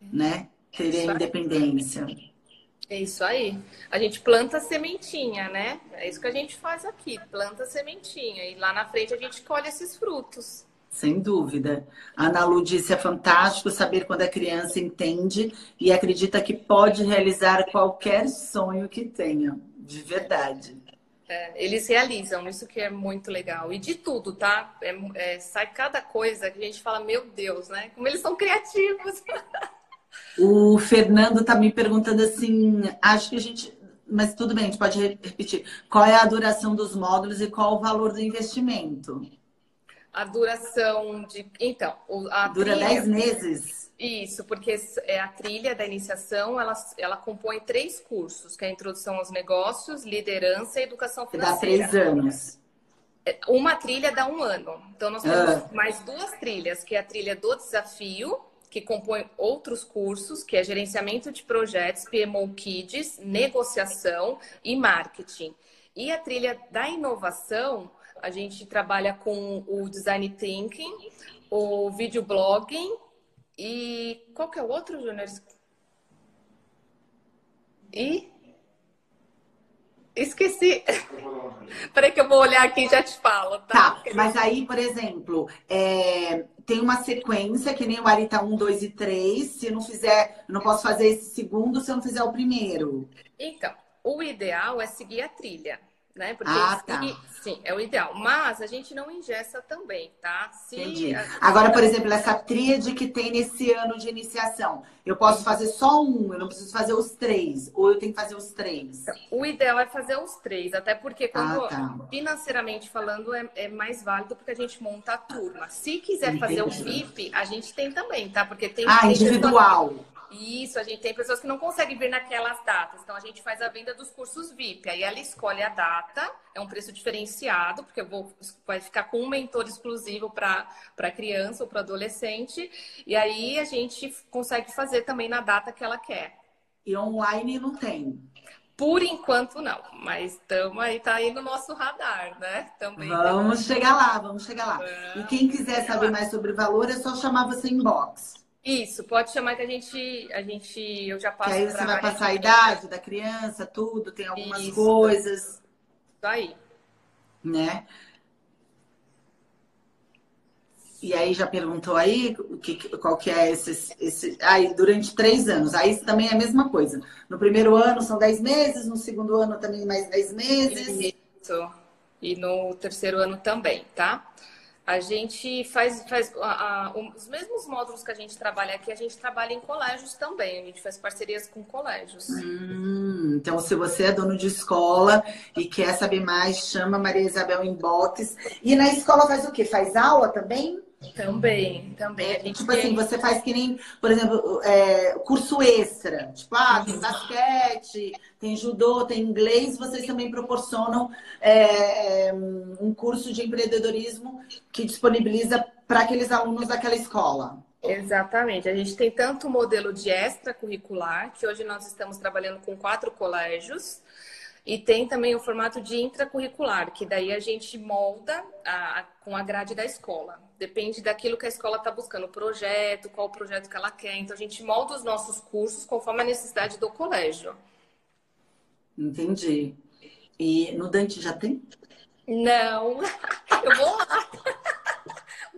né? Ter a independência. É isso aí. A gente planta sementinha, né? É isso que a gente faz aqui, planta sementinha. E lá na frente a gente colhe esses frutos. Sem dúvida. A Ana Lu disse, é fantástico saber quando a criança entende e acredita que pode realizar qualquer sonho que tenha. De verdade. É, eles realizam, isso que é muito legal. E de tudo, tá? É, é, sai cada coisa que a gente fala, meu Deus, né? Como eles são criativos. O Fernando está me perguntando assim, acho que a gente. Mas tudo bem, a gente pode repetir. Qual é a duração dos módulos e qual o valor do investimento? A duração de. Então, a dura 10 meses. Isso, porque é a trilha da iniciação, ela, ela compõe três cursos, que é a introdução aos negócios, liderança e educação financeira. Dá três anos. É, uma trilha dá um ano. Então, nós temos ah. mais duas trilhas, que é a trilha do desafio, que compõe outros cursos, que é gerenciamento de projetos, PMO Kids, negociação e marketing. E a trilha da inovação, a gente trabalha com o design thinking, o videoblogging e qual que é o outro, Júnior? E Esqueci. Peraí que eu vou olhar aqui e já te falo, tá? Tá, mas aí, por exemplo, é, tem uma sequência, que nem o Arita 1, 2 e 3. Se não fizer, não posso fazer esse segundo se eu não fizer o primeiro. Então, o ideal é seguir a trilha né? Porque ah, tá. sim, é o ideal. Mas a gente não ingessa também, tá? Se Entendi. Agora, por exemplo, essa tríade que tem nesse ano de iniciação, eu posso fazer só um, eu não preciso fazer os três, ou eu tenho que fazer os três? O ideal é fazer os três, até porque quando ah, tá. financeiramente falando é, é, mais válido porque a gente monta a turma. Se quiser Entendi. fazer o VIP, a gente tem também, tá? Porque tem Ah, individual. Isso, a gente tem pessoas que não conseguem vir naquelas datas. Então a gente faz a venda dos cursos VIP. Aí ela escolhe a data, é um preço diferenciado, porque eu vou, vai ficar com um mentor exclusivo para criança ou para adolescente. E aí a gente consegue fazer também na data que ela quer. E online não tem. Por enquanto não, mas estamos aí, tá aí no nosso radar, né? Também vamos chegar lá, vamos chegar lá. Vamos e quem quiser saber lá. mais sobre o valor, é só chamar você em box. Isso, pode chamar que a gente, a gente eu já passo. Que aí você vai passar a idade da criança, tudo, tem algumas Isso. coisas. Isso aí. Né? E aí já perguntou aí o que, qual que é esse, esse. Aí, durante três anos. Aí também é a mesma coisa. No primeiro ano são dez meses, no segundo ano também mais dez meses. Isso. E no terceiro ano também, tá? A gente faz, faz a, a, os mesmos módulos que a gente trabalha aqui, a gente trabalha em colégios também. A gente faz parcerias com colégios. Hum, então, se você é dono de escola e quer saber mais, chama Maria Isabel Inbox. E na escola faz o quê? Faz aula também? Também, também. É, tipo assim, você faz que nem, por exemplo, é, curso extra. Tipo, ah, tem basquete, tem judô, tem inglês. Vocês também proporcionam é, é um curso de empreendedorismo que disponibiliza para aqueles alunos daquela escola. Exatamente. A gente tem tanto o modelo de extracurricular, que hoje nós estamos trabalhando com quatro colégios, e tem também o formato de intracurricular, que daí a gente molda a, a, com a grade da escola. Depende daquilo que a escola está buscando, o projeto, qual o projeto que ela quer. Então a gente molda os nossos cursos conforme a necessidade do colégio. Entendi. E no Dante já tem? Não, eu vou lá.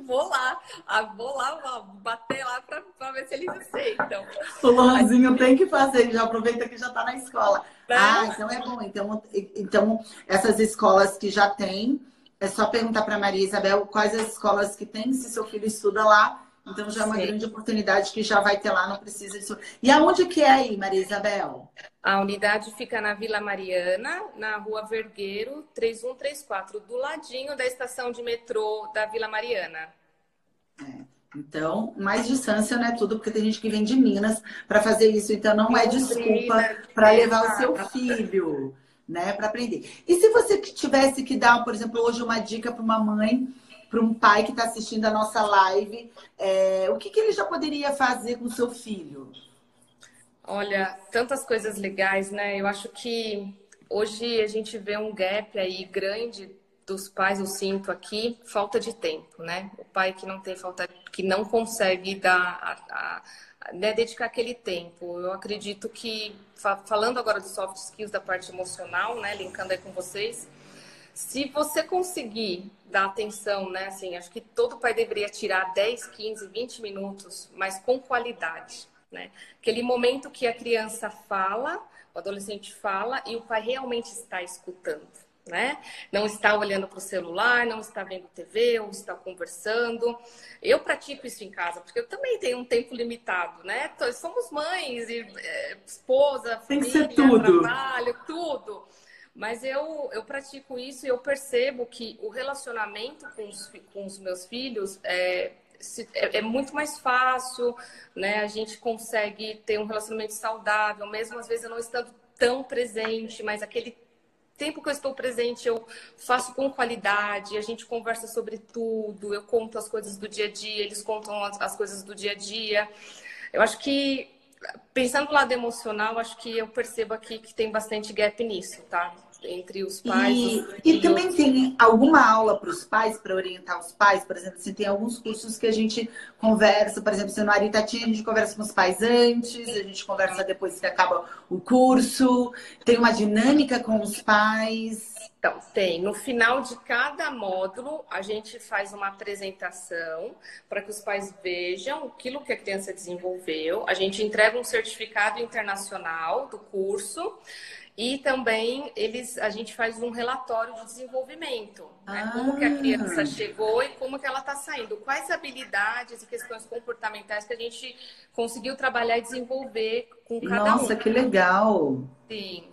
Vou lá, ah, vou lá bater lá para ver se eles aceitam. O Luanzinho tem que fazer, já aproveita que já está na escola. Né? Ah, então é bom. Então, então, essas escolas que já tem, é só perguntar para Maria Isabel quais as escolas que tem, se seu filho estuda lá. Então já é uma Sim. grande oportunidade que já vai ter lá, não precisa disso. E aonde que é aí, Maria Isabel? A unidade fica na Vila Mariana, na Rua Vergueiro, 3134, do ladinho da estação de metrô da Vila Mariana. É. Então, mais distância não é tudo, porque tem gente que vem de Minas para fazer isso. Então, não é desculpa para levar o seu filho, né, para aprender. E se você tivesse que dar, por exemplo, hoje uma dica para uma mãe, para um pai que está assistindo a nossa live, é, o que, que ele já poderia fazer com o seu filho? Olha, tantas coisas legais, né? Eu acho que hoje a gente vê um gap aí grande dos pais eu sinto aqui falta de tempo, né? O pai que não tem falta, que não consegue dar, a, a, né, dedicar aquele tempo. Eu acredito que falando agora dos soft skills da parte emocional, né, linkando aí com vocês, se você conseguir dar atenção, né, assim, acho que todo pai deveria tirar 10, 15, 20 minutos, mas com qualidade, né? Aquele momento que a criança fala, o adolescente fala e o pai realmente está escutando né? Não está olhando para o celular, não está vendo TV, ou está conversando. Eu pratico isso em casa, porque eu também tenho um tempo limitado, né? Somos mães, e, é, esposa, família, trabalho, tudo. Mas eu, eu pratico isso e eu percebo que o relacionamento com os, com os meus filhos é, é, é, muito mais fácil, né? A gente consegue ter um relacionamento saudável, mesmo às vezes eu não estando tão presente, mas aquele tempo que eu estou presente, eu faço com qualidade, a gente conversa sobre tudo, eu conto as coisas do dia a dia, eles contam as, as coisas do dia a dia. Eu acho que, pensando no lado emocional, acho que eu percebo aqui que tem bastante gap nisso, tá? Entre os pais. E, e também tem alguma aula para os pais, para orientar os pais, por exemplo, assim, tem alguns cursos que a gente conversa, por exemplo, se no Aritatinha a gente conversa com os pais antes, a gente conversa depois que acaba o curso, tem uma dinâmica com os pais. Então, tem. No final de cada módulo, a gente faz uma apresentação para que os pais vejam aquilo que a criança desenvolveu. A gente entrega um certificado internacional do curso. E também eles, a gente faz um relatório de desenvolvimento, né? ah. como que a criança chegou e como que ela está saindo, quais habilidades e questões comportamentais que a gente conseguiu trabalhar e desenvolver com cada um. Nossa, que legal! Sim.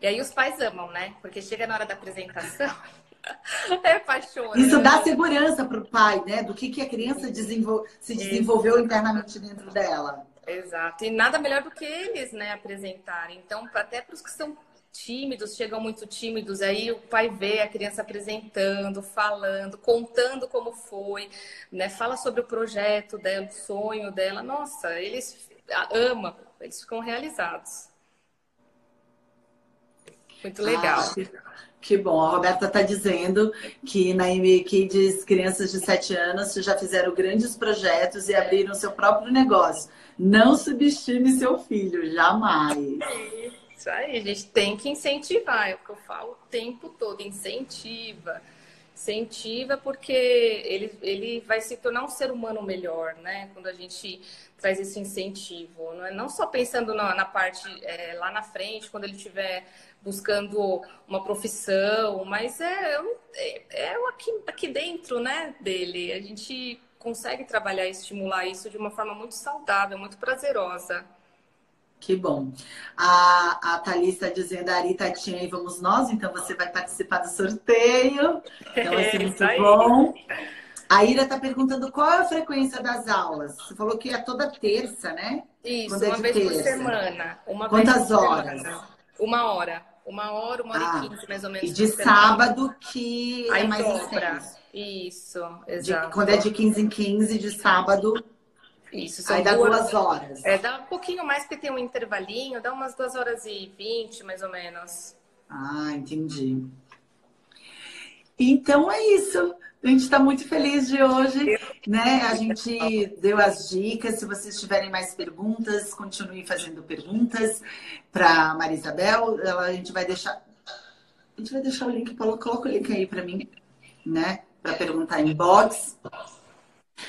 E aí os pais amam, né? Porque chega na hora da apresentação, é paixão. Isso dá segurança para o pai, né? Do que, que a criança desenvol... se desenvolveu internamente dentro dela. Exato. E nada melhor do que eles, né, apresentarem. Então, até para os que são tímidos, chegam muito tímidos, aí o pai vê a criança apresentando, falando, contando como foi, né? Fala sobre o projeto dela, o sonho dela. Nossa, eles amam, eles ficam realizados. Muito legal. Ah, que bom. A Roberta está dizendo que na ME Kids, crianças de 7 anos já fizeram grandes projetos e abriram seu próprio negócio. Não subestime seu filho, jamais. Isso aí, a gente tem que incentivar, é o que eu falo o tempo todo, incentiva. Incentiva porque ele, ele vai se tornar um ser humano melhor, né? Quando a gente traz esse incentivo. Não, é? não só pensando na, na parte é, lá na frente, quando ele estiver buscando uma profissão, mas é, é, é aqui, aqui dentro né, dele. A gente consegue trabalhar e estimular isso de uma forma muito saudável, muito prazerosa. Que bom. A, a Thalys está dizendo, a Ari, Tatinha e vamos nós, então você vai participar do sorteio. Então vai ser muito bom. A Ira está perguntando qual é a frequência das aulas. Você falou que é toda terça, né? Isso, é uma vez terça. por semana. Uma Quantas horas? Semana. Uma hora. Uma hora, uma hora ah, e quinze, mais ou menos. E de sábado que Aí é mais dobra. Isso, exato. De, quando é de 15 em 15, de sábado. Isso, são Aí dá duas, duas horas. É, dá um pouquinho mais, porque tem um intervalinho, dá umas duas horas e vinte, mais ou menos. Ah, entendi. Então é isso. A gente está muito feliz de hoje, né? A gente deu as dicas. Se vocês tiverem mais perguntas, continuem fazendo perguntas para Marisabel. Ela, a gente vai deixar, a gente vai deixar o link. Coloca o link aí para mim, né? Para perguntar em box.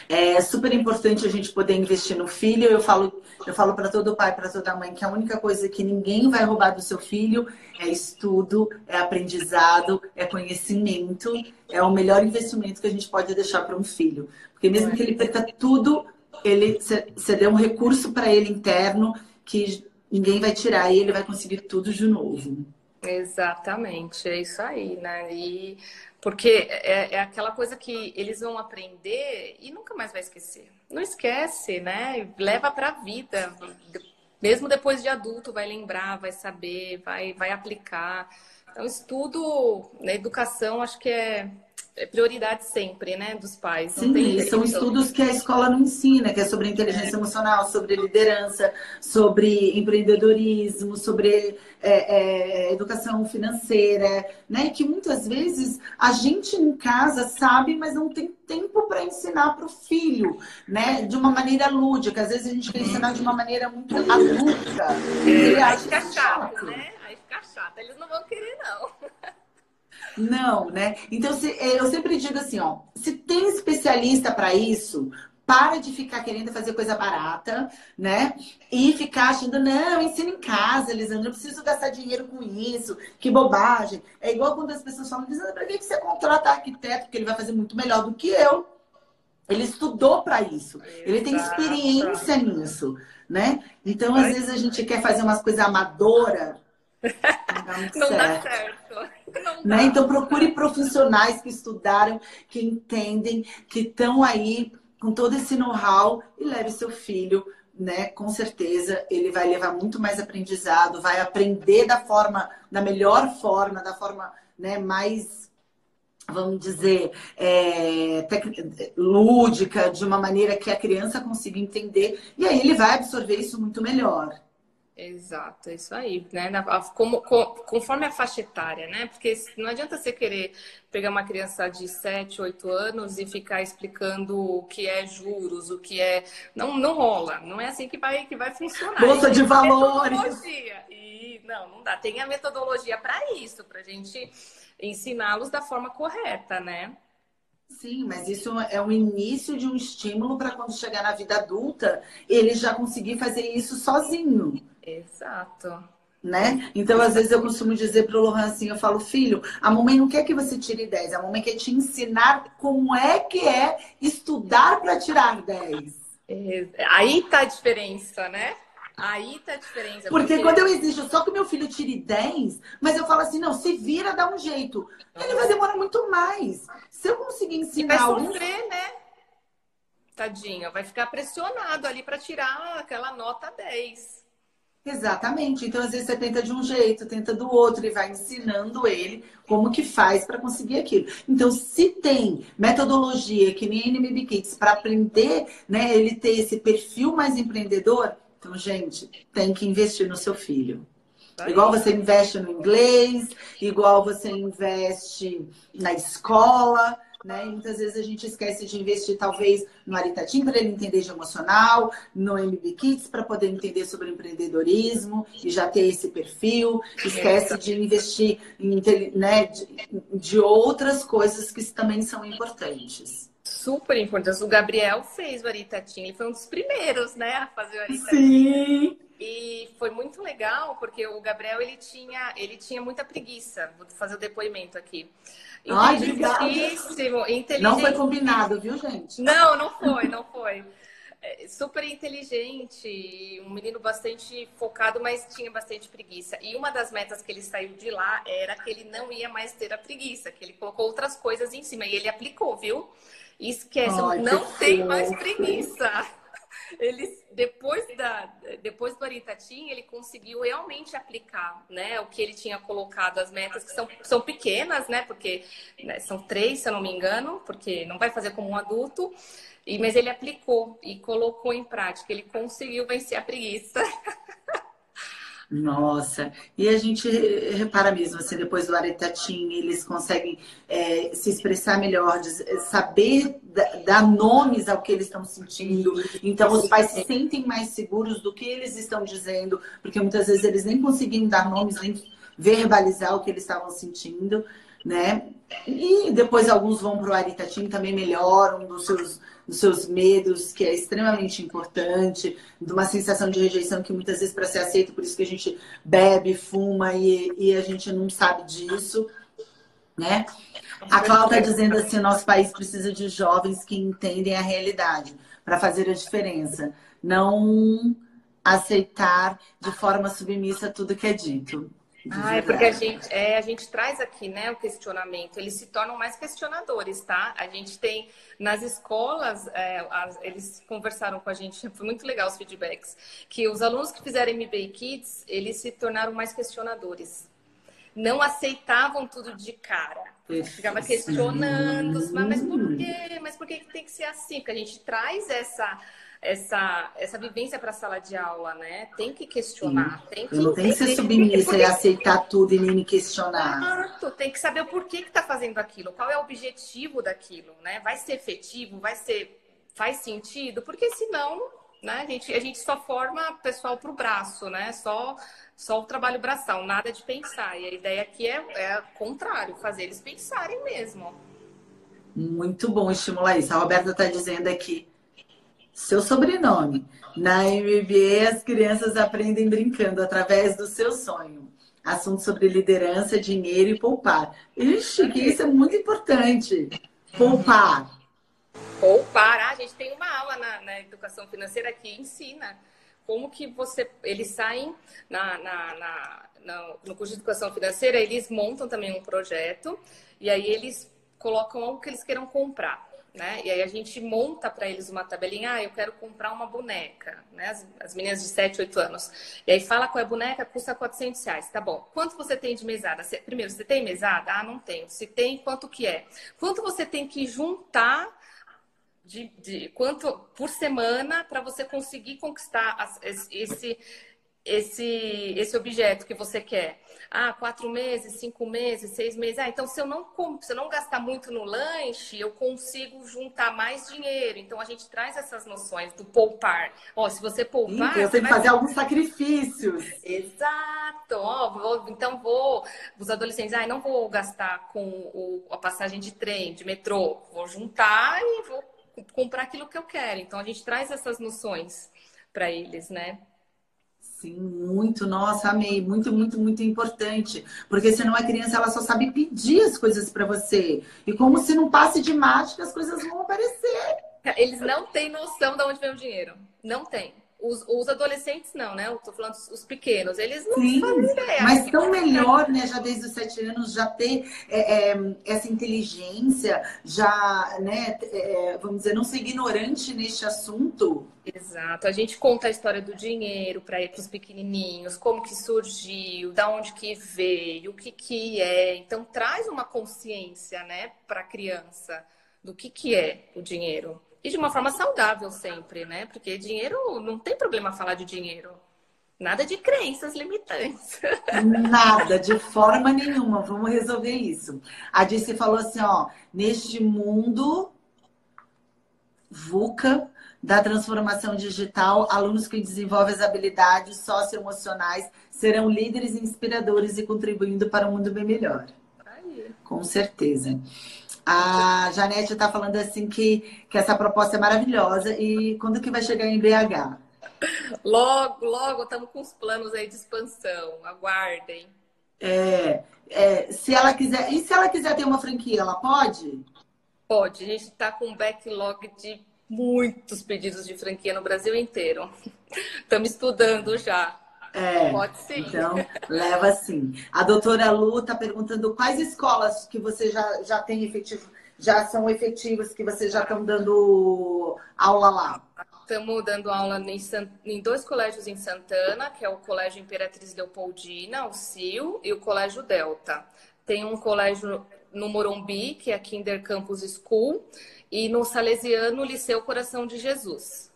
É super importante a gente poder investir no filho. Eu falo, eu falo para todo pai, para toda mãe, que a única coisa que ninguém vai roubar do seu filho é estudo, é aprendizado, é conhecimento. É o melhor investimento que a gente pode deixar para um filho. Porque mesmo que ele perca tudo, ele você deu um recurso para ele interno que ninguém vai tirar e ele vai conseguir tudo de novo. Exatamente, é isso aí, né? E porque é, é, aquela coisa que eles vão aprender e nunca mais vai esquecer. Não esquece, né? Leva para a vida. Mesmo depois de adulto, vai lembrar, vai saber, vai, vai aplicar. Então, estudo na educação, acho que é, é prioridade sempre, né, dos pais. Sim, são estudos que a escola não ensina, que é sobre inteligência é. emocional, sobre liderança, sobre empreendedorismo, sobre é, é, educação financeira, né? Que muitas vezes a gente em casa sabe, mas não tem tempo para ensinar para o filho, né? De uma maneira lúdica. Às vezes a gente quer ensinar de uma maneira muito adulta. É, aí fica chato, né? Aí fica chato. Eles não vão querer, não. Não, né? Então, se, é, eu sempre digo assim, ó, se tem especialista para isso, para de ficar querendo fazer coisa barata, né? E ficar achando, não, ensina em casa, Lisandra, eu preciso gastar dinheiro com isso, que bobagem. É igual quando as pessoas falam, Lisandra, para que você contrata arquiteto? Porque ele vai fazer muito melhor do que eu. Ele estudou para isso. Ele tem experiência nisso, né? Então, às vezes, a gente quer fazer umas coisas amadoras não, não dá certo. Não né? Então procure profissionais que estudaram, que entendem, que estão aí com todo esse know-how e leve seu filho, né? Com certeza ele vai levar muito mais aprendizado, vai aprender da forma, da melhor forma, da forma né, mais vamos dizer, é, lúdica, de uma maneira que a criança consiga entender, e aí ele vai absorver isso muito melhor. Exato, é isso aí, né? Como, conforme a faixa etária, né? Porque não adianta você querer pegar uma criança de 7, 8 anos e ficar explicando o que é juros, o que é. Não, não rola, não é assim que vai, que vai funcionar. Bolsa de valores. E não, não dá. Tem a metodologia para isso, para a gente ensiná-los da forma correta, né? Sim, mas isso é o início de um estímulo para quando chegar na vida adulta, ele já conseguir fazer isso sozinho. Exato. Né? Então, às vezes eu costumo dizer para o Lohan assim, eu falo, filho, a mamãe não quer que você tire 10, a mamãe quer te ensinar como é que é estudar para tirar 10. É, aí tá a diferença, né? Aí tá a diferença. Porque, porque, quando eu exijo só que meu filho tire 10, mas eu falo assim, não, se vira, dá um jeito. Ele vai demorar muito mais. Se eu conseguir ensinar... E vai sofrer, né? Tadinho, vai ficar pressionado ali para tirar aquela nota 10. Exatamente. Então, às vezes, você tenta de um jeito, tenta do outro e vai ensinando ele como que faz para conseguir aquilo. Então, se tem metodologia que nem NMB Kids para aprender, né, ele ter esse perfil mais empreendedor, então, gente, tem que investir no seu filho. Aí. Igual você investe no inglês, igual você investe na escola, né? E muitas vezes a gente esquece de investir, talvez, no Aritatim para ele entender de emocional, no MB Kids para poder entender sobre empreendedorismo e já ter esse perfil. Esquece de investir em, né, de, de outras coisas que também são importantes super importantes. O Gabriel fez o Aritatim, ele foi um dos primeiros, né, a fazer o Aritatim. Sim. E foi muito legal, porque o Gabriel, ele tinha, ele tinha muita preguiça. Vou fazer o depoimento aqui. Inteligentíssimo, Ai, Não foi combinado, viu, gente? Não, não foi, não foi. é, super inteligente, um menino bastante focado, mas tinha bastante preguiça. E uma das metas que ele saiu de lá era que ele não ia mais ter a preguiça, que ele colocou outras coisas em cima. E ele aplicou, viu? esquece, Ai, não tem mais preguiça. Ele, depois, da, depois do Aritatim, ele conseguiu realmente aplicar né, o que ele tinha colocado, as metas que são, são pequenas, né? Porque né, são três, se eu não me engano, porque não vai fazer como um adulto. E, mas ele aplicou e colocou em prática. Ele conseguiu vencer a preguiça. Nossa, e a gente repara mesmo, assim, depois do aretatim, eles conseguem é, se expressar melhor, saber dar nomes ao que eles estão sentindo. Então, os pais se sentem mais seguros do que eles estão dizendo, porque muitas vezes eles nem conseguiam dar nomes, nem verbalizar o que eles estavam sentindo, né? E depois alguns vão para o aritatim, também melhoram dos seus dos seus medos, que é extremamente importante, de uma sensação de rejeição que muitas vezes para ser aceito, por isso que a gente bebe, fuma e, e a gente não sabe disso, né? A Cláudia está dizendo assim, nosso país precisa de jovens que entendem a realidade para fazer a diferença, não aceitar de forma submissa tudo que é dito. Ah, é porque a gente, é, a gente traz aqui né, o questionamento, eles se tornam mais questionadores, tá? A gente tem nas escolas, é, as, eles conversaram com a gente, foi muito legal os feedbacks, que os alunos que fizeram MBA Kids, eles se tornaram mais questionadores. Não aceitavam tudo de cara. Ficava questionando, mas, mas por quê? Mas por que tem que ser assim? Porque a gente traz essa essa, essa vivência para a sala de aula, né? Tem que questionar, Sim. tem que não tem que ser submissa porque... e aceitar tudo e nem me questionar. Exato, tem que saber o porquê que está fazendo aquilo, qual é o objetivo daquilo, né? Vai ser efetivo, vai ser faz sentido, porque senão, né? A gente a gente só forma pessoal para o braço, né? Só só o trabalho braçal, nada de pensar. E a ideia aqui é, é contrário, fazer eles pensarem mesmo. Muito bom estimular isso. A Roberta está dizendo aqui seu sobrenome. Na MBA, as crianças aprendem brincando através do seu sonho. Assunto sobre liderança, dinheiro e poupar. Ixi, que isso é muito importante. Poupar. Poupar. Ah, a gente tem uma aula na, na educação financeira que ensina como que você. Eles saem na, na, na, no curso de educação financeira, eles montam também um projeto e aí eles colocam algo que eles queiram comprar né? E aí a gente monta para eles uma tabelinha, ah, eu quero comprar uma boneca, né? As, as, meninas de 7, 8 anos. E aí fala qual é a boneca, custa 400 reais, tá bom. Quanto você tem de mesada? Você, primeiro, você tem mesada? Ah, não tenho. Se tem, quanto que é? Quanto você tem que juntar de, de quanto por semana para você conseguir conquistar as, esse esse, esse objeto que você quer. Ah, quatro meses, cinco meses, seis meses. Ah, então se eu não se eu não gastar muito no lanche, eu consigo juntar mais dinheiro. Então a gente traz essas noções do poupar. Ó, se você poupar. Então, você tem que fazer alguns sacrifícios. Exato. Ó, vou, então vou. Os adolescentes, ah, não vou gastar com o, a passagem de trem, de metrô. Vou juntar e vou comprar aquilo que eu quero. Então a gente traz essas noções para eles, né? Sim, muito, nossa, amei, muito, muito, muito importante. Porque senão a criança ela só sabe pedir as coisas para você. E como se não passe de mágica, as coisas vão aparecer. Eles não têm noção de onde vem o dinheiro. Não tem. Os, os, adolescentes não, né? Eu tô falando os pequenos, eles não Sim, fazem ideia. Mas tão melhor, né? Já desde os sete anos, já ter é, é, essa inteligência, já, né? É, vamos dizer, não ser ignorante neste assunto. Exato. A gente conta a história do dinheiro para os pequenininhos, como que surgiu, da onde que veio, o que que é. Então traz uma consciência, né, para a criança do que que é o dinheiro. E de uma forma saudável sempre, né? Porque dinheiro, não tem problema falar de dinheiro. Nada de crenças limitantes. Nada, de forma nenhuma. Vamos resolver isso. A Disse falou assim, ó, neste mundo VUCA da transformação digital, alunos que desenvolvem as habilidades socioemocionais serão líderes inspiradores e contribuindo para um mundo bem melhor. Aí. Com certeza. A Janete está falando assim que, que essa proposta é maravilhosa. E quando que vai chegar em BH? Logo, logo, estamos com os planos aí de expansão. Aguardem. É, é, se ela quiser. E se ela quiser ter uma franquia, ela pode? Pode. A gente está com um backlog de muitos pedidos de franquia no Brasil inteiro. Estamos estudando já. É, Pode ser. Então, leva sim. A doutora Lu está perguntando quais escolas que você já, já tem efetivo, já são efetivas, que vocês já estão dando aula lá. Estamos dando aula em, em, dois colégios em Santana, que é o Colégio Imperatriz Leopoldina, o CIO, e o Colégio Delta. Tem um colégio no Morumbi, que é a Kinder Campus School, e no Salesiano, Liceu Coração de Jesus.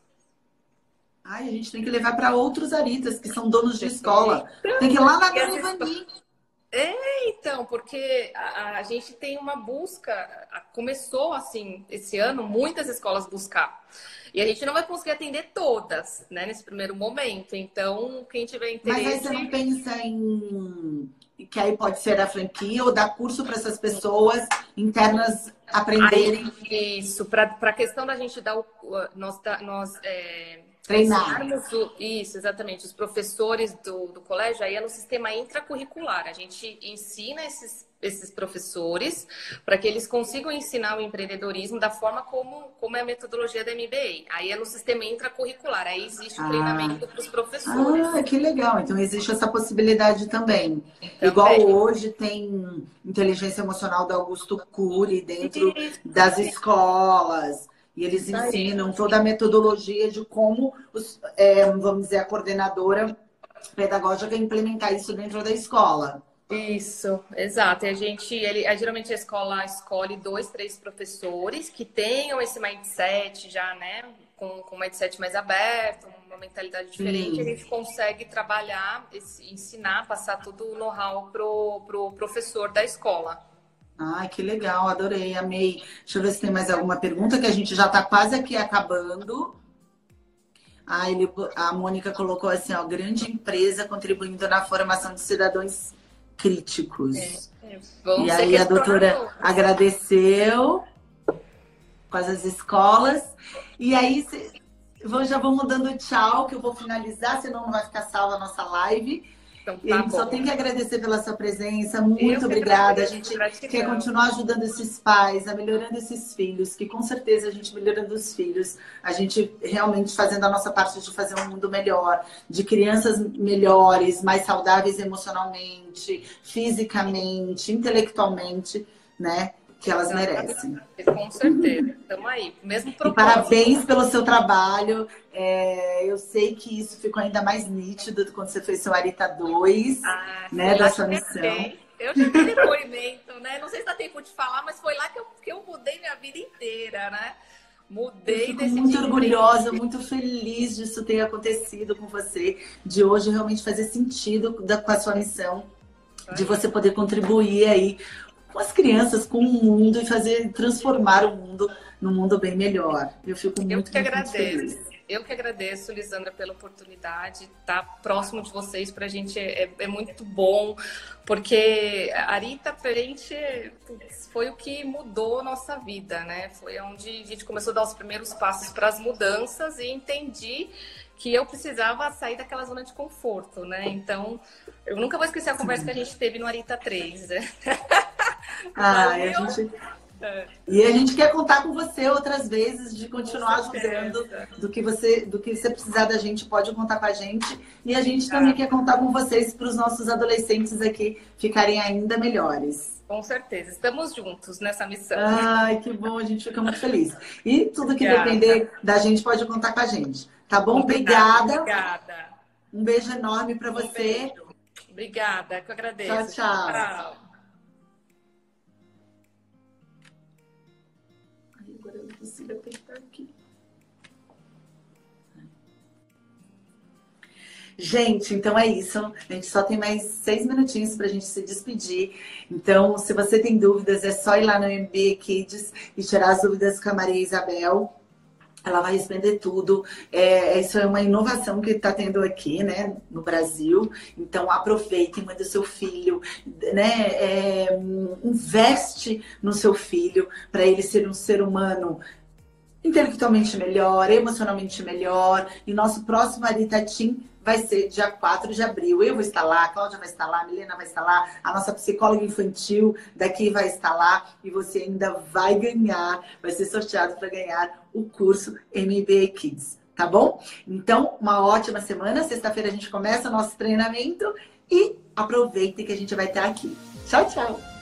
Ai, a gente tem que levar para outros aritas que são donos de escola. Tem que ir lá na Garivani. É, então, porque a, a, gente tem uma busca, começou assim esse ano muitas escolas buscar. E a gente não vai conseguir atender todas, né, nesse primeiro momento. Então, quem tiver interesse. Mas aí você não pensa em que aí pode ser a franquia ou dar curso para essas pessoas internas aprenderem. Aí, isso, para a questão da gente dar o. Nós, nós é, Treinar. O, isso, exatamente. Os professores do, do colégio aí é no sistema intracurricular. A gente ensina esses, esses professores para que eles consigam ensinar o empreendedorismo da forma como, como é a metodologia da MBA. Aí é no sistema intracurricular. Aí existe o ah. treinamento para os professores. Ah, que legal. Então existe essa possibilidade também. também. Igual hoje tem inteligência emocional do Augusto Cury dentro das escolas. E eles ensinam toda a metodologia de como, os, é, vamos dizer, a coordenadora pedagógica implementar isso dentro da escola. Isso, exato. E a gente, ele, geralmente a escola escolhe dois, três professores que tenham esse mindset já, né? Com, com um mindset mais aberto, uma mentalidade diferente, Sim. a gente consegue trabalhar, ensinar, passar todo o know-how pro, pro professor da escola. Ai, que legal, adorei, amei. Deixa eu ver se tem mais alguma pergunta, que a gente já está quase aqui acabando. Ah, ele, a Mônica colocou assim, ó, grande empresa contribuindo na formação de cidadãos críticos. É, é. E aí a doutora agradeceu com as escolas. E aí já vamos dando tchau, que eu vou finalizar, senão não vai ficar salva a nossa live. Então, tá a gente bom. só tem que agradecer pela sua presença. Muito obrigada. A gente gratidão. quer continuar ajudando esses pais, a melhorando esses filhos, que com certeza a gente melhorando os filhos, a gente realmente fazendo a nossa parte de fazer um mundo melhor, de crianças melhores, mais saudáveis emocionalmente, fisicamente, intelectualmente, né? Que elas merecem. Com certeza. Estamos aí. Mesmo propósito. E parabéns pelo seu trabalho. É, eu sei que isso ficou ainda mais nítido do quando você fez seu Arita 2, ah, né, da sua missão. Eu já dei depoimento, né? Não sei se dá tempo de falar, mas foi lá que eu, que eu mudei minha vida inteira, né? Mudei eu fico muito orgulhosa, muito feliz disso ter acontecido com você, de hoje realmente fazer sentido da, com a sua missão, de você poder contribuir aí com as crianças, com o mundo e fazer transformar o mundo num mundo bem melhor. Eu fico muito, Eu que muito agradeço. Feliz. Eu que agradeço, Lisandra, pela oportunidade. Estar tá próximo de vocês para a gente é, é, muito bom, porque a Arita a gente foi o que mudou a nossa vida, né? Foi onde a gente começou a dar os primeiros passos para as mudanças e entendi que eu precisava sair daquela zona de conforto, né? Então, eu nunca vou esquecer a conversa que a gente teve no Arita 3, né? Ah, e a gente. É. E a gente quer contar com você outras vezes, de continuar ajudando do que você, do que você precisar da gente, pode contar com a gente. E a gente também quer contar com vocês para os nossos adolescentes aqui ficarem ainda melhores. Com certeza, estamos juntos nessa missão. Ai, que bom, a gente fica muito feliz. E tudo que Obrigada. depender da gente pode contar com a gente. Tá bom? Obrigada. Obrigada. Um beijo enorme para você. Beijo. Obrigada, que eu agradeço. Tchau, tchau. tchau. Gente, então é isso. A gente só tem mais seis minutinhos para a gente se despedir. Então, se você tem dúvidas, é só ir lá no MB Kids e tirar as dúvidas com a Maria Isabel. Ela vai responder tudo. É, isso é uma inovação que está tendo aqui, né, no Brasil. Então, aproveite, manda seu filho, né, é, investe no seu filho para ele ser um ser humano intelectualmente melhor, emocionalmente melhor. E nosso próximo Arita Team vai ser dia 4 de abril. Eu vou estar lá, a Cláudia vai estar lá, a Milena vai estar lá, a nossa psicóloga infantil daqui vai estar lá e você ainda vai ganhar, vai ser sorteado para ganhar o curso MBA Kids, tá bom? Então, uma ótima semana. Sexta-feira a gente começa nosso treinamento e aproveitem que a gente vai estar aqui. Tchau, tchau!